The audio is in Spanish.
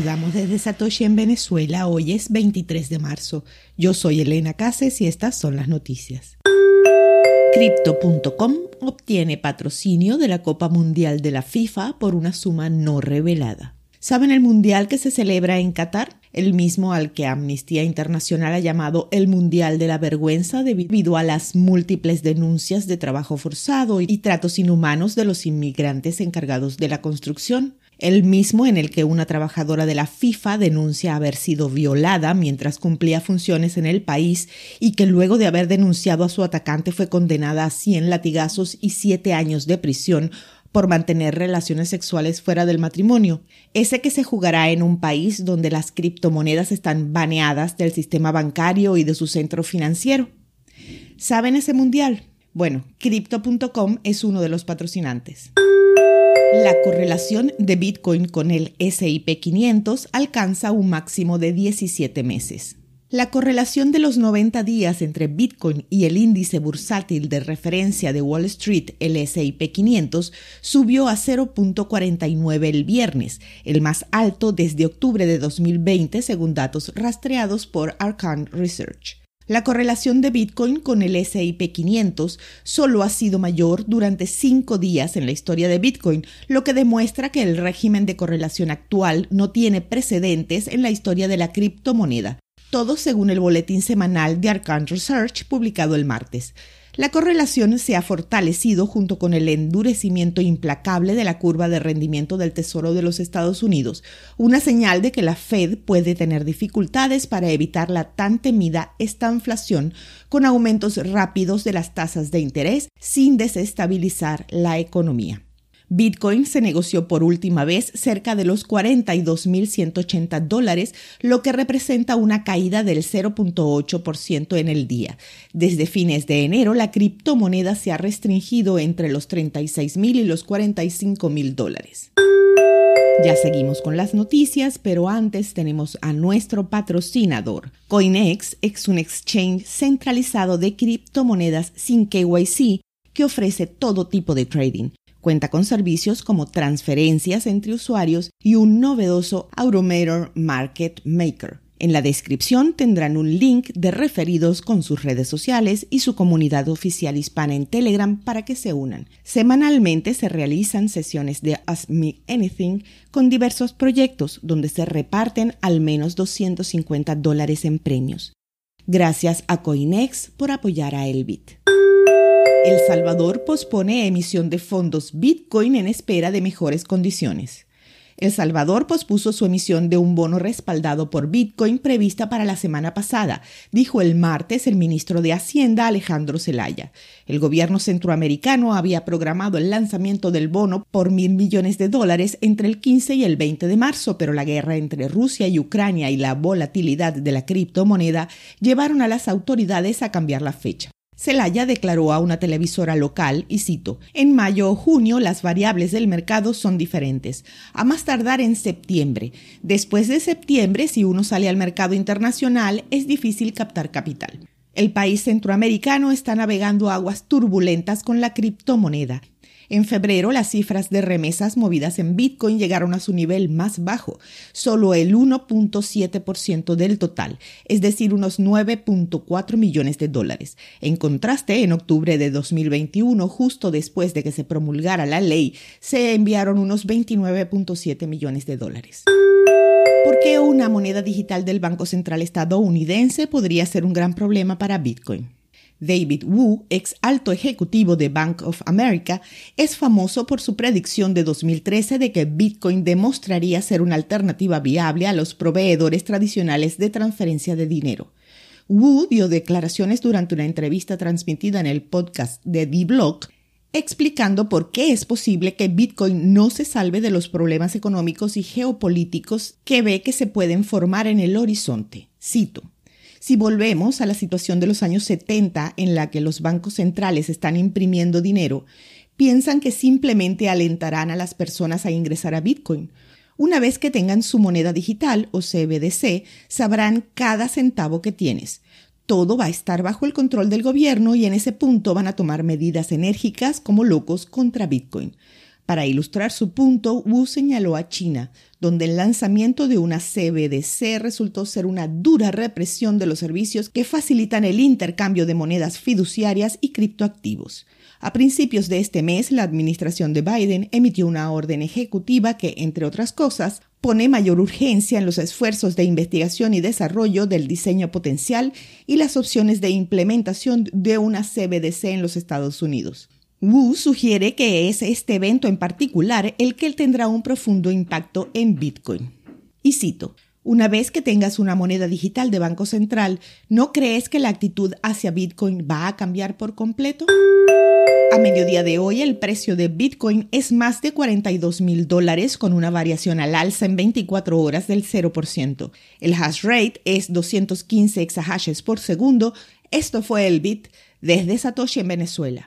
saludamos desde Satoshi en Venezuela. Hoy es 23 de marzo. Yo soy Elena Cases y estas son las noticias. Crypto.com obtiene patrocinio de la Copa Mundial de la FIFA por una suma no revelada. ¿Saben el Mundial que se celebra en Qatar? El mismo al que Amnistía Internacional ha llamado el Mundial de la Vergüenza debido a las múltiples denuncias de trabajo forzado y tratos inhumanos de los inmigrantes encargados de la construcción el mismo en el que una trabajadora de la FIFA denuncia haber sido violada mientras cumplía funciones en el país y que luego de haber denunciado a su atacante fue condenada a 100 latigazos y 7 años de prisión por mantener relaciones sexuales fuera del matrimonio, ese que se jugará en un país donde las criptomonedas están baneadas del sistema bancario y de su centro financiero. ¿Saben ese mundial? Bueno, crypto.com es uno de los patrocinantes. La correlación de Bitcoin con el SIP 500 alcanza un máximo de 17 meses. La correlación de los 90 días entre Bitcoin y el índice bursátil de referencia de Wall Street, el SIP 500, subió a 0.49 el viernes, el más alto desde octubre de 2020 según datos rastreados por Arcan Research. La correlación de Bitcoin con el SIP 500 solo ha sido mayor durante cinco días en la historia de Bitcoin, lo que demuestra que el régimen de correlación actual no tiene precedentes en la historia de la criptomoneda. Todo según el boletín semanal de Arcane Research publicado el martes. La correlación se ha fortalecido junto con el endurecimiento implacable de la curva de rendimiento del Tesoro de los Estados Unidos, una señal de que la Fed puede tener dificultades para evitar la tan temida estanflación con aumentos rápidos de las tasas de interés sin desestabilizar la economía. Bitcoin se negoció por última vez cerca de los 42.180 dólares, lo que representa una caída del 0.8% en el día. Desde fines de enero, la criptomoneda se ha restringido entre los 36.000 y los 45.000 dólares. Ya seguimos con las noticias, pero antes tenemos a nuestro patrocinador. CoinEx es un exchange centralizado de criptomonedas sin KYC que ofrece todo tipo de trading Cuenta con servicios como transferencias entre usuarios y un novedoso Automator Market Maker. En la descripción tendrán un link de referidos con sus redes sociales y su comunidad oficial hispana en Telegram para que se unan. Semanalmente se realizan sesiones de Ask Me Anything con diversos proyectos donde se reparten al menos 250 dólares en premios. Gracias a Coinex por apoyar a Elbit. El Salvador pospone emisión de fondos Bitcoin en espera de mejores condiciones. El Salvador pospuso su emisión de un bono respaldado por Bitcoin prevista para la semana pasada, dijo el martes el ministro de Hacienda Alejandro Zelaya. El gobierno centroamericano había programado el lanzamiento del bono por mil millones de dólares entre el 15 y el 20 de marzo, pero la guerra entre Rusia y Ucrania y la volatilidad de la criptomoneda llevaron a las autoridades a cambiar la fecha. Celaya declaró a una televisora local, y cito, en mayo o junio las variables del mercado son diferentes, a más tardar en septiembre. Después de septiembre, si uno sale al mercado internacional, es difícil captar capital. El país centroamericano está navegando aguas turbulentas con la criptomoneda en febrero, las cifras de remesas movidas en Bitcoin llegaron a su nivel más bajo, solo el 1.7% del total, es decir, unos 9.4 millones de dólares. En contraste, en octubre de 2021, justo después de que se promulgara la ley, se enviaron unos 29.7 millones de dólares. ¿Por qué una moneda digital del Banco Central estadounidense podría ser un gran problema para Bitcoin? David Wu, ex alto ejecutivo de Bank of America, es famoso por su predicción de 2013 de que Bitcoin demostraría ser una alternativa viable a los proveedores tradicionales de transferencia de dinero. Wu dio declaraciones durante una entrevista transmitida en el podcast de The Block, explicando por qué es posible que Bitcoin no se salve de los problemas económicos y geopolíticos que ve que se pueden formar en el horizonte. Cito. Si volvemos a la situación de los años 70 en la que los bancos centrales están imprimiendo dinero, piensan que simplemente alentarán a las personas a ingresar a Bitcoin. Una vez que tengan su moneda digital o CBDC, sabrán cada centavo que tienes. Todo va a estar bajo el control del gobierno y en ese punto van a tomar medidas enérgicas como locos contra Bitcoin. Para ilustrar su punto, Wu señaló a China, donde el lanzamiento de una CBDC resultó ser una dura represión de los servicios que facilitan el intercambio de monedas fiduciarias y criptoactivos. A principios de este mes, la administración de Biden emitió una orden ejecutiva que, entre otras cosas, pone mayor urgencia en los esfuerzos de investigación y desarrollo del diseño potencial y las opciones de implementación de una CBDC en los Estados Unidos. Wu sugiere que es este evento en particular el que tendrá un profundo impacto en Bitcoin. Y cito, una vez que tengas una moneda digital de Banco Central, ¿no crees que la actitud hacia Bitcoin va a cambiar por completo? A mediodía de hoy, el precio de Bitcoin es más de 42 mil dólares con una variación al alza en 24 horas del 0%. El hash rate es 215 exahashes por segundo. Esto fue el Bit desde Satoshi en Venezuela.